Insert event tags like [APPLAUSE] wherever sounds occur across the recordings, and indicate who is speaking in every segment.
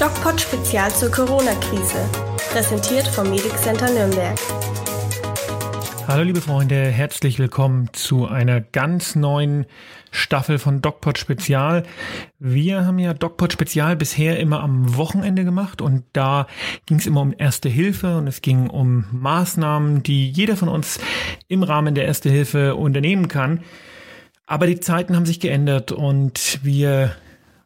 Speaker 1: DocPod Spezial zur Corona-Krise. Präsentiert vom Medic Center Nürnberg.
Speaker 2: Hallo liebe Freunde, herzlich willkommen zu einer ganz neuen Staffel von DocPod Spezial. Wir haben ja DocPod Spezial bisher immer am Wochenende gemacht und da ging es immer um Erste Hilfe und es ging um Maßnahmen, die jeder von uns im Rahmen der Erste Hilfe unternehmen kann. Aber die Zeiten haben sich geändert und wir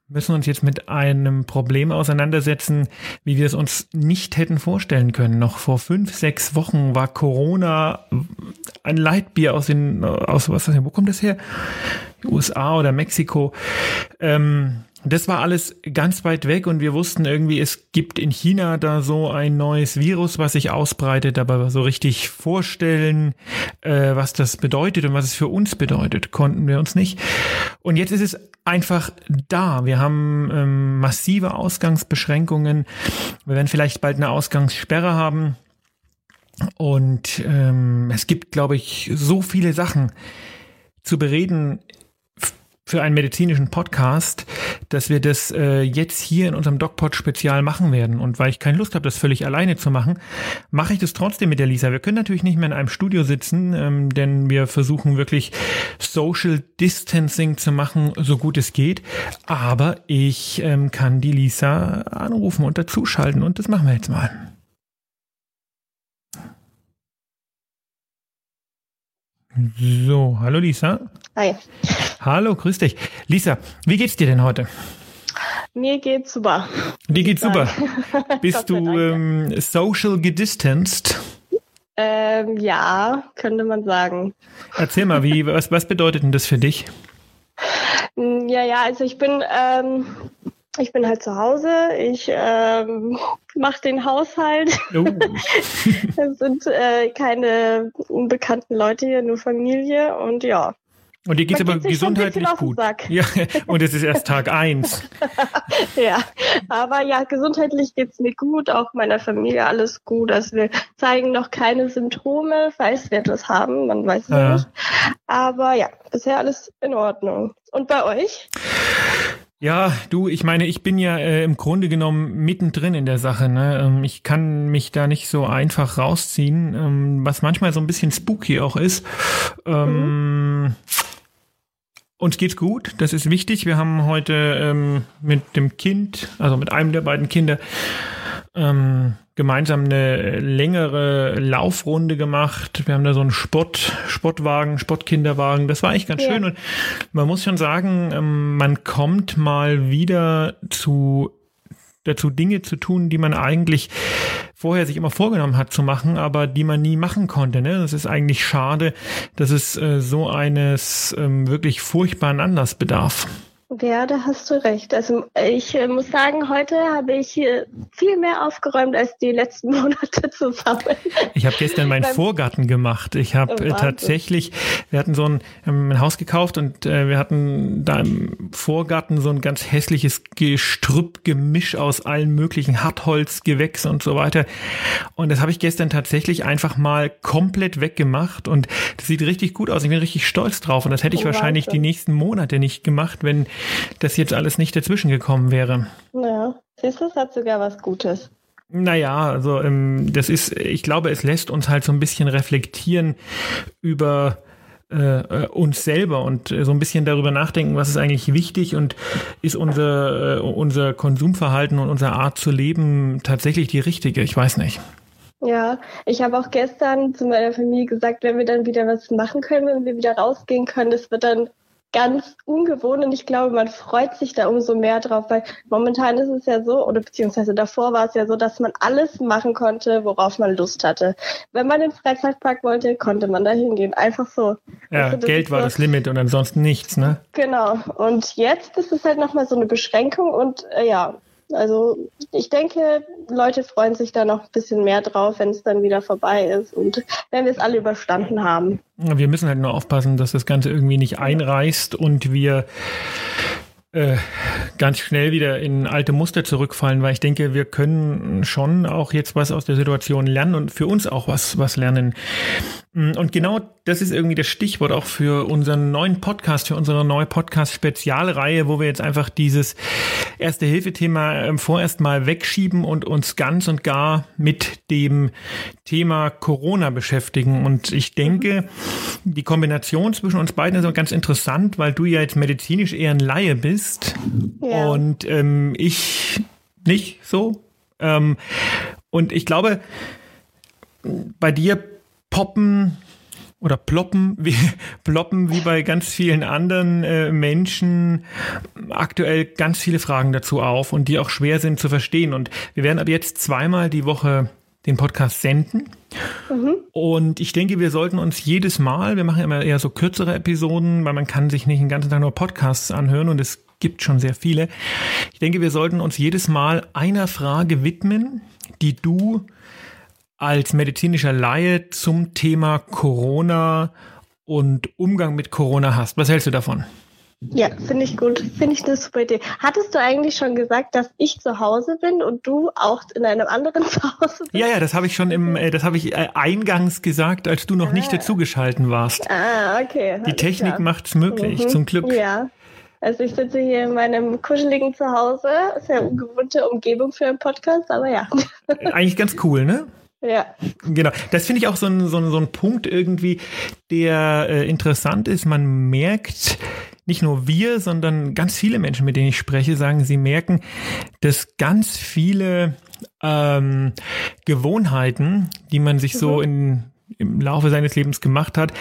Speaker 2: müssen uns jetzt mit einem Problem auseinandersetzen, wie wir es uns nicht hätten vorstellen können. Noch vor fünf, sechs Wochen war Corona ein Leitbier aus den, aus was, wo kommt das her? USA oder Mexiko. Ähm, das war alles ganz weit weg und wir wussten irgendwie, es gibt in China da so ein neues Virus, was sich ausbreitet, aber so richtig vorstellen, äh, was das bedeutet und was es für uns bedeutet, konnten wir uns nicht. Und jetzt ist es einfach da. Wir haben ähm, massive Ausgangsbeschränkungen. Wir werden vielleicht bald eine Ausgangssperre haben. Und ähm, es gibt, glaube ich, so viele Sachen zu bereden für einen medizinischen Podcast, dass wir das äh, jetzt hier in unserem DocPod Spezial machen werden. Und weil ich keine Lust habe, das völlig alleine zu machen, mache ich das trotzdem mit der Lisa. Wir können natürlich nicht mehr in einem Studio sitzen, ähm, denn wir versuchen wirklich Social Distancing zu machen, so gut es geht. Aber ich ähm, kann die Lisa anrufen und dazuschalten und das machen wir jetzt mal. So, hallo Lisa.
Speaker 3: Hi.
Speaker 2: Hallo, grüß dich. Lisa, wie geht's dir denn heute?
Speaker 3: Mir geht's super.
Speaker 2: Dir geht's super. [LAUGHS] Bist du ähm, social gedistanced?
Speaker 3: Ähm, ja, könnte man sagen.
Speaker 2: Erzähl mal, wie, [LAUGHS] was, was bedeutet denn das für dich?
Speaker 3: Ja, ja, also ich bin ähm, ich bin halt zu Hause, ich ähm, [LAUGHS] mache den Haushalt. Oh. [LAUGHS] es sind äh, keine unbekannten Leute hier, nur Familie und ja.
Speaker 2: Und dir geht's aber gesundheitlich gut. Ja, und es ist erst Tag [LAUGHS] eins.
Speaker 3: ja, aber ja, gesundheitlich geht's mir gut, auch meiner Familie alles gut. Also wir zeigen noch keine Symptome, falls wir das haben, man weiß es ja. nicht. Aber ja, bisher alles in Ordnung. Und bei euch?
Speaker 2: Ja, du, ich meine, ich bin ja äh, im Grunde genommen mittendrin in der Sache. Ne? Ähm, ich kann mich da nicht so einfach rausziehen, ähm, was manchmal so ein bisschen spooky auch ist. Ähm, mhm. Uns geht's gut, das ist wichtig. Wir haben heute ähm, mit dem Kind, also mit einem der beiden Kinder, ähm, gemeinsam eine längere Laufrunde gemacht. Wir haben da so einen Sport, Sportwagen, Sportkinderwagen. Das war eigentlich ganz ja. schön. Und man muss schon sagen, ähm, man kommt mal wieder zu dazu Dinge zu tun, die man eigentlich vorher sich immer vorgenommen hat zu machen, aber die man nie machen konnte. Ne? Das ist eigentlich schade, dass es äh, so eines ähm, wirklich furchtbaren Anlass bedarf.
Speaker 3: Ja, da hast du recht. Also ich äh, muss sagen, heute habe ich hier viel mehr aufgeräumt als die letzten [LAUGHS] Monate zusammen.
Speaker 2: Ich habe gestern meinen Vorgarten gemacht. Ich habe äh, tatsächlich, wir hatten so ein, ein Haus gekauft und äh, wir hatten da im Vorgarten so ein ganz hässliches Gestrüppgemisch aus allen möglichen Hartholz, Gewächs und so weiter. Und das habe ich gestern tatsächlich einfach mal komplett weggemacht und das sieht richtig gut aus. Ich bin richtig stolz drauf und das hätte ich oh, wahrscheinlich Wahnsinn. die nächsten Monate nicht gemacht, wenn dass jetzt alles nicht dazwischen gekommen wäre.
Speaker 3: Ja, siehst du, es hat sogar was Gutes.
Speaker 2: Naja, also ähm, das ist, ich glaube, es lässt uns halt so ein bisschen reflektieren über äh, uns selber und äh, so ein bisschen darüber nachdenken, was ist eigentlich wichtig und ist unser, äh, unser Konsumverhalten und unsere Art zu leben tatsächlich die richtige? Ich weiß nicht.
Speaker 3: Ja, ich habe auch gestern zu meiner Familie gesagt, wenn wir dann wieder was machen können, wenn wir wieder rausgehen können, das wird dann ganz ungewohnt und ich glaube, man freut sich da umso mehr drauf, weil momentan ist es ja so, oder beziehungsweise davor war es ja so, dass man alles machen konnte, worauf man Lust hatte. Wenn man in den Freizeitpark wollte, konnte man da hingehen. Einfach so.
Speaker 2: Ja, also, Geld war so, das Limit und ansonsten nichts, ne?
Speaker 3: Genau. Und jetzt ist es halt nochmal so eine Beschränkung und äh, ja, also ich denke, Leute freuen sich da noch ein bisschen mehr drauf, wenn es dann wieder vorbei ist und wenn wir es alle überstanden haben.
Speaker 2: Wir müssen halt nur aufpassen, dass das Ganze irgendwie nicht einreißt und wir äh, ganz schnell wieder in alte Muster zurückfallen, weil ich denke, wir können schon auch jetzt was aus der Situation lernen und für uns auch was, was lernen. Und genau das ist irgendwie das Stichwort auch für unseren neuen Podcast, für unsere neue Podcast-Spezialreihe, wo wir jetzt einfach dieses Erste-Hilfe-Thema ähm, vorerst mal wegschieben und uns ganz und gar mit dem Thema Corona beschäftigen. Und ich denke, die Kombination zwischen uns beiden ist auch ganz interessant, weil du ja jetzt medizinisch eher ein Laie bist ja. und ähm, ich nicht so. Ähm, und ich glaube, bei dir poppen oder ploppen [LAUGHS] wie, ploppen wie bei ganz vielen anderen äh, Menschen aktuell ganz viele Fragen dazu auf und die auch schwer sind zu verstehen. Und wir werden ab jetzt zweimal die Woche den Podcast senden. Mhm. Und ich denke, wir sollten uns jedes Mal, wir machen immer eher so kürzere Episoden, weil man kann sich nicht den ganzen Tag nur Podcasts anhören und es gibt schon sehr viele. Ich denke, wir sollten uns jedes Mal einer Frage widmen, die du als medizinischer Laie zum Thema Corona und Umgang mit Corona hast. Was hältst du davon?
Speaker 3: Ja, finde ich gut. Finde ich eine super Idee. Hattest du eigentlich schon gesagt, dass ich zu Hause bin und du auch in einem anderen [LAUGHS] Zuhause bist?
Speaker 2: Ja, ja, das habe ich schon im, äh, das habe ich äh, eingangs gesagt, als du noch ah. nicht dazugeschalten warst.
Speaker 3: Ah, okay.
Speaker 2: Die Technik macht es möglich, mhm. zum Glück.
Speaker 3: Ja. Also ich sitze hier in meinem kuscheligen Zuhause. Sehr ungewohnte Umgebung für einen Podcast, aber ja.
Speaker 2: Eigentlich ganz cool, ne?
Speaker 3: Ja.
Speaker 2: Genau. Das finde ich auch so ein, so, ein, so ein Punkt irgendwie, der äh, interessant ist. Man merkt, nicht nur wir, sondern ganz viele Menschen, mit denen ich spreche, sagen, sie merken, dass ganz viele ähm, Gewohnheiten, die man sich so mhm. in, im Laufe seines Lebens gemacht hat,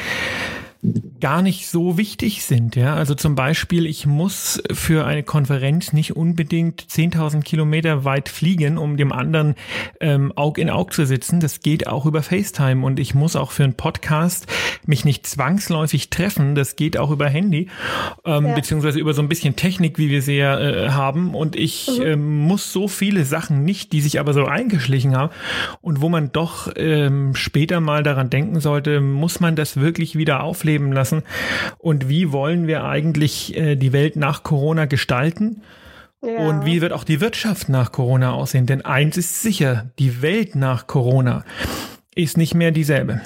Speaker 2: gar nicht so wichtig sind. Ja, also zum Beispiel, ich muss für eine Konferenz nicht unbedingt 10.000 Kilometer weit fliegen, um dem anderen ähm, Aug in Aug zu sitzen. Das geht auch über FaceTime und ich muss auch für einen Podcast mich nicht zwangsläufig treffen. Das geht auch über Handy, ähm, ja. beziehungsweise über so ein bisschen Technik, wie wir sie ja äh, haben. Und ich mhm. ähm, muss so viele Sachen nicht, die sich aber so eingeschlichen haben und wo man doch ähm, später mal daran denken sollte, muss man das wirklich wieder aufleben leben lassen? Und wie wollen wir eigentlich äh, die Welt nach Corona gestalten? Ja. Und wie wird auch die Wirtschaft nach Corona aussehen? Denn eins ist sicher, die Welt nach Corona ist nicht mehr dieselbe.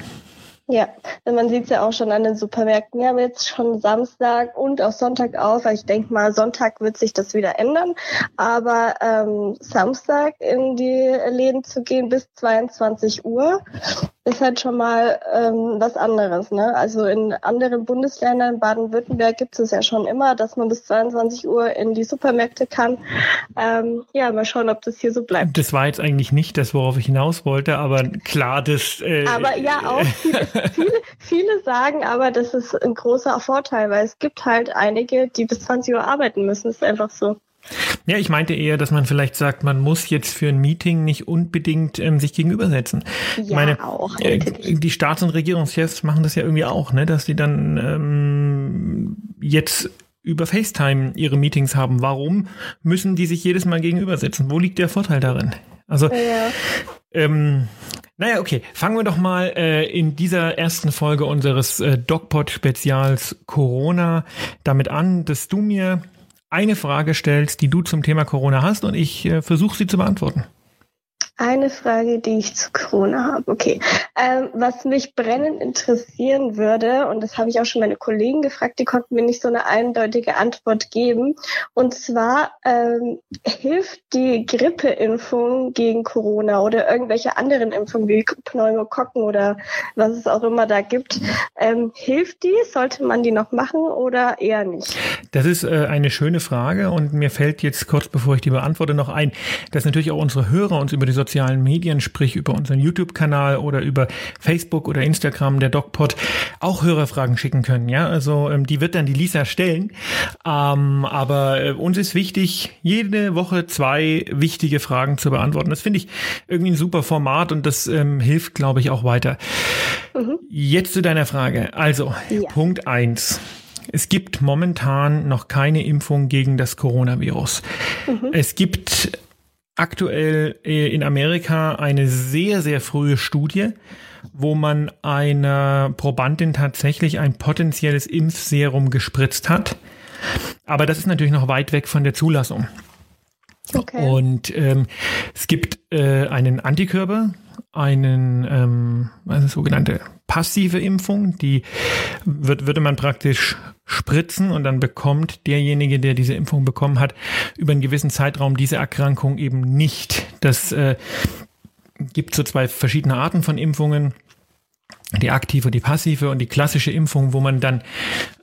Speaker 3: Ja, man sieht es ja auch schon an den Supermärkten. Wir haben jetzt schon Samstag und auch Sonntag auf. Ich denke mal, Sonntag wird sich das wieder ändern. Aber ähm, Samstag in die Läden zu gehen bis 22 Uhr ist halt schon mal ähm, was anderes. Ne? Also in anderen Bundesländern, Baden-Württemberg gibt es ja schon immer, dass man bis 22 Uhr in die Supermärkte kann. Ähm, ja, mal schauen, ob das hier so bleibt.
Speaker 2: Das war jetzt eigentlich nicht das, worauf ich hinaus wollte, aber klar, das...
Speaker 3: Äh, aber ja, auch viele, [LAUGHS] viele, viele sagen aber, das ist ein großer Vorteil, weil es gibt halt einige, die bis 20 Uhr arbeiten müssen. Das ist einfach so.
Speaker 2: Ja, ich meinte eher, dass man vielleicht sagt, man muss jetzt für ein Meeting nicht unbedingt ähm, sich gegenübersetzen. Ja, ich meine, auch. Äh, die Staats- und Regierungschefs machen das ja irgendwie auch, ne, dass sie dann ähm, jetzt über FaceTime ihre Meetings haben. Warum müssen die sich jedes Mal gegenübersetzen? Wo liegt der Vorteil darin? Also, ja. ähm, naja, okay. Fangen wir doch mal äh, in dieser ersten Folge unseres äh, DocPod-Spezials Corona damit an, dass du mir eine Frage stellst, die du zum Thema Corona hast und ich äh, versuche sie zu beantworten.
Speaker 3: Eine Frage, die ich zu Corona habe. Okay. Ähm, was mich brennend interessieren würde, und das habe ich auch schon meine Kollegen gefragt, die konnten mir nicht so eine eindeutige Antwort geben. Und zwar ähm, hilft die Grippeimpfung gegen Corona oder irgendwelche anderen Impfungen wie Pneumokokken oder was es auch immer da gibt. Ähm, hilft die? Sollte man die noch machen oder eher nicht?
Speaker 2: Das ist äh, eine schöne Frage und mir fällt jetzt kurz, bevor ich die beantworte, noch ein, dass natürlich auch unsere Hörer uns über die sozialen Medien, sprich über unseren YouTube-Kanal oder über Facebook oder Instagram, der DocPod, auch Hörerfragen schicken können. Ja, also ähm, die wird dann die Lisa stellen. Ähm, aber äh, uns ist wichtig, jede Woche zwei wichtige Fragen zu beantworten. Das finde ich irgendwie ein super Format und das ähm, hilft, glaube ich, auch weiter. Mhm. Jetzt zu deiner Frage. Also, ja. Punkt eins. Es gibt momentan noch keine Impfung gegen das Coronavirus. Mhm. Es gibt aktuell äh, in Amerika eine sehr, sehr frühe Studie, wo man einer Probandin tatsächlich ein potenzielles Impfserum gespritzt hat. Aber das ist natürlich noch weit weg von der Zulassung. Okay. Und ähm, es gibt äh, einen Antikörper, einen ähm, ist sogenannte passive Impfung, die wird, würde man praktisch spritzen und dann bekommt derjenige, der diese Impfung bekommen hat, über einen gewissen Zeitraum diese Erkrankung eben nicht. Das äh, gibt so zwei verschiedene Arten von Impfungen die aktive und die passive und die klassische Impfung, wo man dann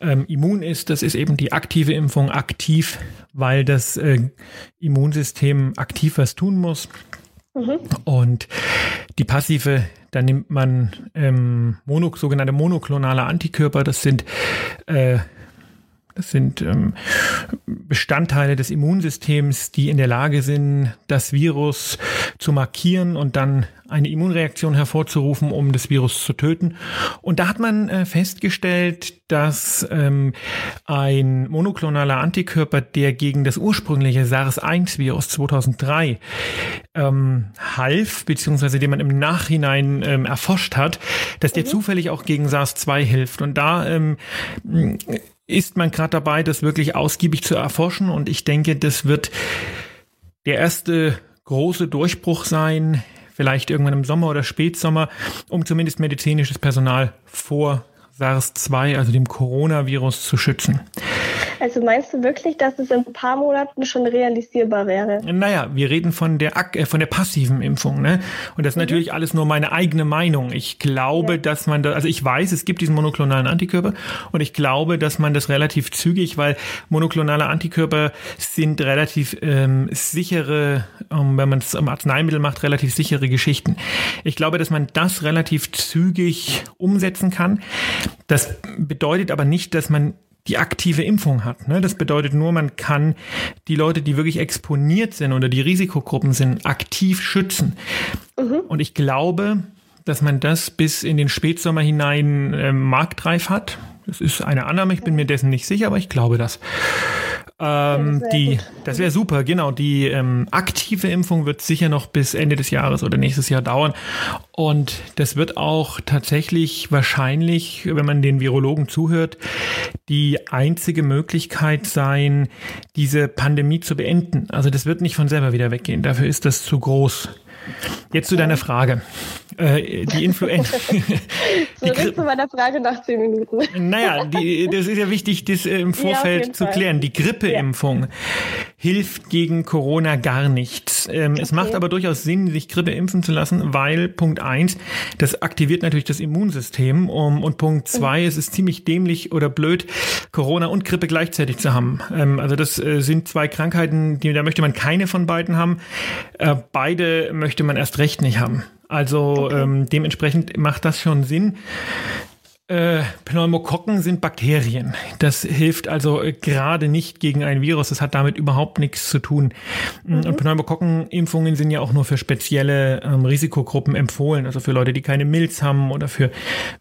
Speaker 2: ähm, immun ist, das ist eben die aktive Impfung aktiv, weil das äh, Immunsystem aktiv was tun muss. Mhm. Und die passive, da nimmt man ähm, mono, sogenannte monoklonale Antikörper, das sind äh, das sind ähm, Bestandteile des Immunsystems, die in der Lage sind, das Virus zu markieren und dann eine Immunreaktion hervorzurufen, um das Virus zu töten. Und da hat man äh, festgestellt, dass ähm, ein monoklonaler Antikörper, der gegen das ursprüngliche SARS-1-Virus 2003 ähm, half, beziehungsweise den man im Nachhinein ähm, erforscht hat, dass der mhm. zufällig auch gegen SARS-2 hilft. Und da ähm, ist man gerade dabei, das wirklich ausgiebig zu erforschen. Und ich denke, das wird der erste große Durchbruch sein, vielleicht irgendwann im Sommer oder Spätsommer, um zumindest medizinisches Personal vor SARS-2, also dem Coronavirus, zu schützen.
Speaker 3: Also meinst du wirklich, dass es in ein paar Monaten schon realisierbar wäre?
Speaker 2: Naja, wir reden von der, äh, von der passiven Impfung, ne? Und das ist mhm. natürlich alles nur meine eigene Meinung. Ich glaube, ja. dass man da, also ich weiß, es gibt diesen monoklonalen Antikörper und ich glaube, dass man das relativ zügig, weil monoklonale Antikörper sind relativ ähm, sichere, ähm, wenn man es am Arzneimittel macht, relativ sichere Geschichten. Ich glaube, dass man das relativ zügig umsetzen kann. Das bedeutet aber nicht, dass man die aktive Impfung hat. Ne? Das bedeutet nur, man kann die Leute, die wirklich exponiert sind oder die Risikogruppen sind, aktiv schützen. Mhm. Und ich glaube, dass man das bis in den Spätsommer hinein äh, marktreif hat. Das ist eine Annahme, ich bin mir dessen nicht sicher, aber ich glaube das. Ähm, das die, das wäre super, genau. Die ähm, aktive Impfung wird sicher noch bis Ende des Jahres oder nächstes Jahr dauern. Und das wird auch tatsächlich wahrscheinlich, wenn man den Virologen zuhört, die einzige Möglichkeit sein, diese Pandemie zu beenden. Also das wird nicht von selber wieder weggehen. Dafür ist das zu groß. Jetzt zu deiner Frage. Äh, die Influenza. [LAUGHS] [LAUGHS]
Speaker 3: Zurück zu meiner Frage nach zehn Minuten.
Speaker 2: Naja, die, das ist ja wichtig, das im Vorfeld ja, zu klären. Die Grippeimpfung ja. Hilft gegen Corona gar nichts. Ähm, okay. Es macht aber durchaus Sinn, sich Grippe impfen zu lassen, weil Punkt eins, das aktiviert natürlich das Immunsystem um, und Punkt zwei, mhm. es ist ziemlich dämlich oder blöd, Corona und Grippe gleichzeitig zu haben. Ähm, also das äh, sind zwei Krankheiten, die, da möchte man keine von beiden haben. Äh, beide möchte man erst recht nicht haben. Also okay. ähm, dementsprechend macht das schon Sinn. Äh, Pneumokokken sind Bakterien. Das hilft also äh, gerade nicht gegen ein Virus. Das hat damit überhaupt nichts zu tun. Mhm. Und Pneumokokkenimpfungen sind ja auch nur für spezielle ähm, Risikogruppen empfohlen. Also für Leute, die keine Milz haben oder für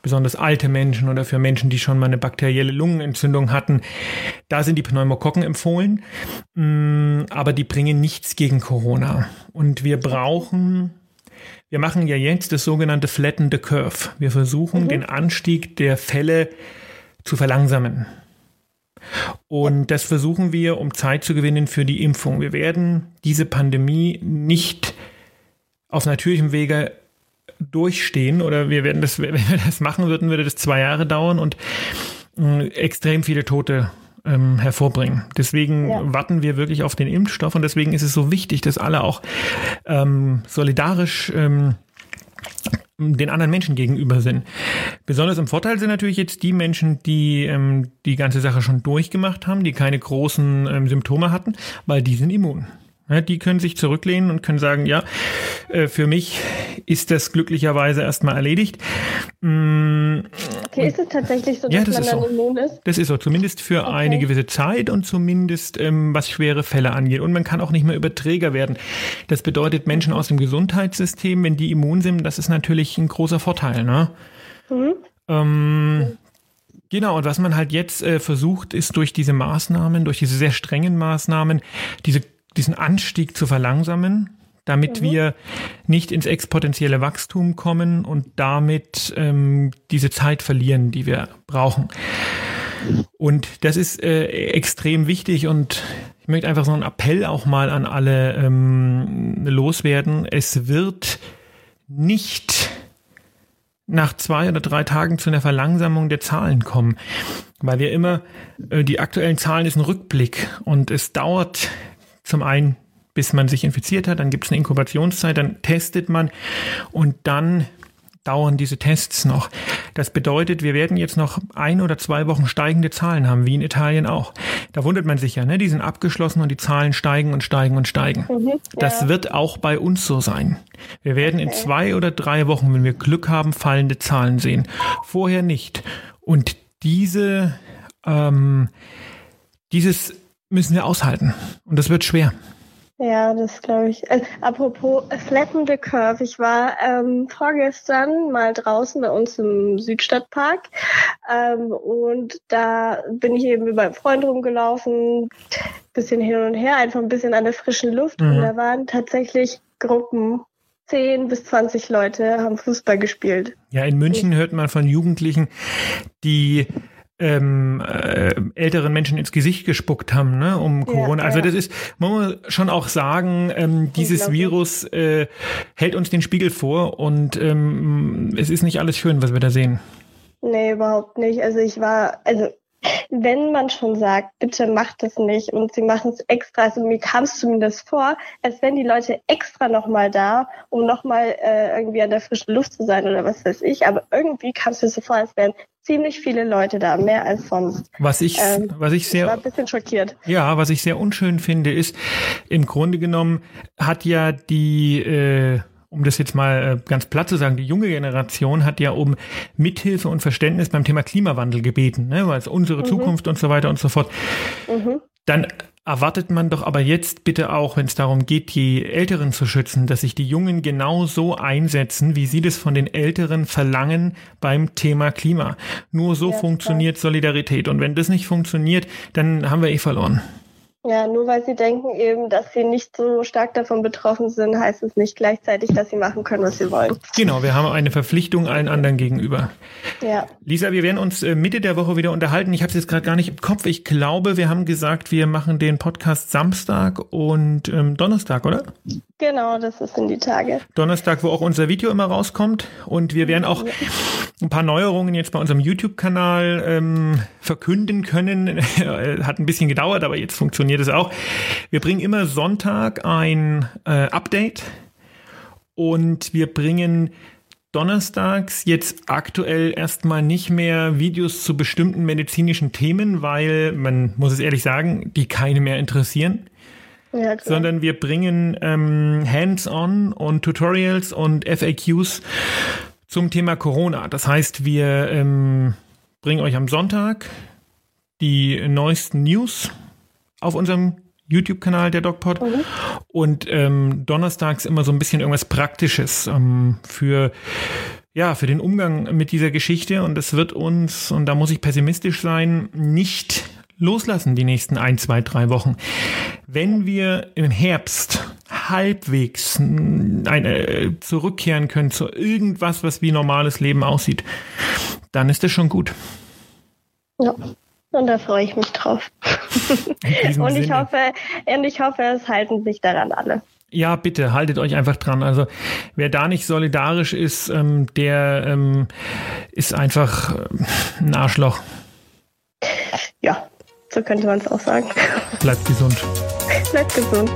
Speaker 2: besonders alte Menschen oder für Menschen, die schon mal eine bakterielle Lungenentzündung hatten. Da sind die Pneumokokken empfohlen. Mm, aber die bringen nichts gegen Corona. Und wir brauchen wir machen ja jetzt das sogenannte Flatten the Curve. Wir versuchen mhm. den Anstieg der Fälle zu verlangsamen. Und das versuchen wir, um Zeit zu gewinnen für die Impfung. Wir werden diese Pandemie nicht auf natürlichem Wege durchstehen oder wir werden das, [LAUGHS] wenn wir das machen würden, würde das zwei Jahre dauern und äh, extrem viele Tote ähm, hervorbringen. Deswegen ja. warten wir wirklich auf den Impfstoff und deswegen ist es so wichtig, dass alle auch ähm, solidarisch ähm, den anderen Menschen gegenüber sind. Besonders im Vorteil sind natürlich jetzt die Menschen, die ähm, die ganze Sache schon durchgemacht haben, die keine großen ähm, Symptome hatten, weil die sind immun. Die können sich zurücklehnen und können sagen, ja, äh, für mich ist das glücklicherweise erstmal erledigt.
Speaker 3: Mm, okay, ist es tatsächlich so, dass ja, das man dann so. immun ist?
Speaker 2: Das ist so, zumindest für okay. eine gewisse Zeit und zumindest ähm, was schwere Fälle angeht. Und man kann auch nicht mehr Überträger werden. Das bedeutet, Menschen aus dem Gesundheitssystem, wenn die immun sind, das ist natürlich ein großer Vorteil. Ne? Mhm. Ähm, Genau, und was man halt jetzt äh, versucht, ist durch diese Maßnahmen, durch diese sehr strengen Maßnahmen, diese diesen Anstieg zu verlangsamen, damit mhm. wir nicht ins exponentielle Wachstum kommen und damit ähm, diese Zeit verlieren, die wir brauchen. Und das ist äh, extrem wichtig und ich möchte einfach so einen Appell auch mal an alle ähm, loswerden. Es wird nicht nach zwei oder drei Tagen zu einer Verlangsamung der Zahlen kommen, weil wir immer äh, die aktuellen Zahlen ist ein Rückblick und es dauert zum einen, bis man sich infiziert hat, dann gibt es eine Inkubationszeit, dann testet man und dann dauern diese Tests noch. Das bedeutet, wir werden jetzt noch ein oder zwei Wochen steigende Zahlen haben, wie in Italien auch. Da wundert man sich ja, ne? Die sind abgeschlossen und die Zahlen steigen und steigen und steigen. Mhm, ja. Das wird auch bei uns so sein. Wir werden in zwei oder drei Wochen, wenn wir Glück haben, fallende Zahlen sehen. Vorher nicht. Und diese, ähm, dieses müssen wir aushalten. Und das wird schwer.
Speaker 3: Ja, das glaube ich. Also, apropos Flatten the Curve. Ich war ähm, vorgestern mal draußen bei uns im Südstadtpark ähm, und da bin ich eben mit meinem Freund rumgelaufen, bisschen hin und her, einfach ein bisschen an der frischen Luft mhm. und da waren tatsächlich Gruppen 10 bis 20 Leute haben Fußball gespielt.
Speaker 2: Ja, in München hört man von Jugendlichen, die ähm, äh, älteren Menschen ins Gesicht gespuckt haben, ne, um Corona. Ja, also das ist, man muss schon auch sagen, ähm, dieses Virus äh, hält uns den Spiegel vor und ähm, es ist nicht alles schön, was wir da sehen.
Speaker 3: Nee, überhaupt nicht. Also ich war, also wenn man schon sagt, bitte macht das nicht und sie machen es extra, also mir kam es zumindest vor, als wenn die Leute extra nochmal da, um nochmal äh, irgendwie an der frischen Luft zu sein oder was weiß ich, aber irgendwie kam es mir so vor, als wären ziemlich viele Leute da, mehr als sonst.
Speaker 2: Was ich, ähm, was ich sehr,
Speaker 3: ich war ein bisschen schockiert.
Speaker 2: Ja, was ich sehr unschön finde, ist, im Grunde genommen hat ja die, äh, um das jetzt mal äh, ganz platt zu sagen, die junge Generation hat ja um Mithilfe und Verständnis beim Thema Klimawandel gebeten, ne, weil es unsere mhm. Zukunft und so weiter und so fort. Mhm. Dann erwartet man doch aber jetzt bitte auch, wenn es darum geht, die Älteren zu schützen, dass sich die Jungen genau so einsetzen, wie sie das von den Älteren verlangen beim Thema Klima. Nur so ja, funktioniert klar. Solidarität. Und wenn das nicht funktioniert, dann haben wir eh verloren.
Speaker 3: Ja, nur weil sie denken eben, dass sie nicht so stark davon betroffen sind, heißt es nicht gleichzeitig, dass sie machen können, was sie wollen.
Speaker 2: Genau, wir haben eine Verpflichtung allen anderen gegenüber.
Speaker 3: Ja.
Speaker 2: Lisa, wir werden uns äh, Mitte der Woche wieder unterhalten. Ich habe es jetzt gerade gar nicht im Kopf. Ich glaube, wir haben gesagt, wir machen den Podcast Samstag und ähm, Donnerstag, oder?
Speaker 3: Genau, das sind die Tage.
Speaker 2: Donnerstag, wo auch unser Video immer rauskommt. Und wir werden auch ein paar Neuerungen jetzt bei unserem YouTube-Kanal ähm, verkünden können. [LAUGHS] Hat ein bisschen gedauert, aber jetzt funktioniert es auch. Wir bringen immer Sonntag ein äh, Update und wir bringen donnerstags jetzt aktuell erstmal nicht mehr Videos zu bestimmten medizinischen Themen, weil man muss es ehrlich sagen, die keine mehr interessieren ja, sondern wir bringen ähm, Hands-on und Tutorials und FAQs zum Thema Corona. Das heißt, wir ähm, bringen euch am Sonntag die neuesten News auf unserem YouTube-Kanal der DocPod mhm. und ähm, donnerstags immer so ein bisschen irgendwas Praktisches ähm, für ja, für den Umgang mit dieser Geschichte und es wird uns, und da muss ich pessimistisch sein, nicht loslassen die nächsten ein, zwei, drei Wochen. Wenn wir im Herbst halbwegs eine, zurückkehren können zu irgendwas, was wie normales Leben aussieht, dann ist das schon gut.
Speaker 3: Ja. Und da freue ich mich drauf. [LAUGHS] und ich Sinne. hoffe, und ich hoffe, es halten sich daran alle.
Speaker 2: Ja, bitte, haltet euch einfach dran. Also wer da nicht solidarisch ist, ähm, der ähm, ist einfach äh, ein Arschloch.
Speaker 3: Ja, so könnte man es auch sagen.
Speaker 2: Bleibt gesund.
Speaker 3: Bleibt gesund.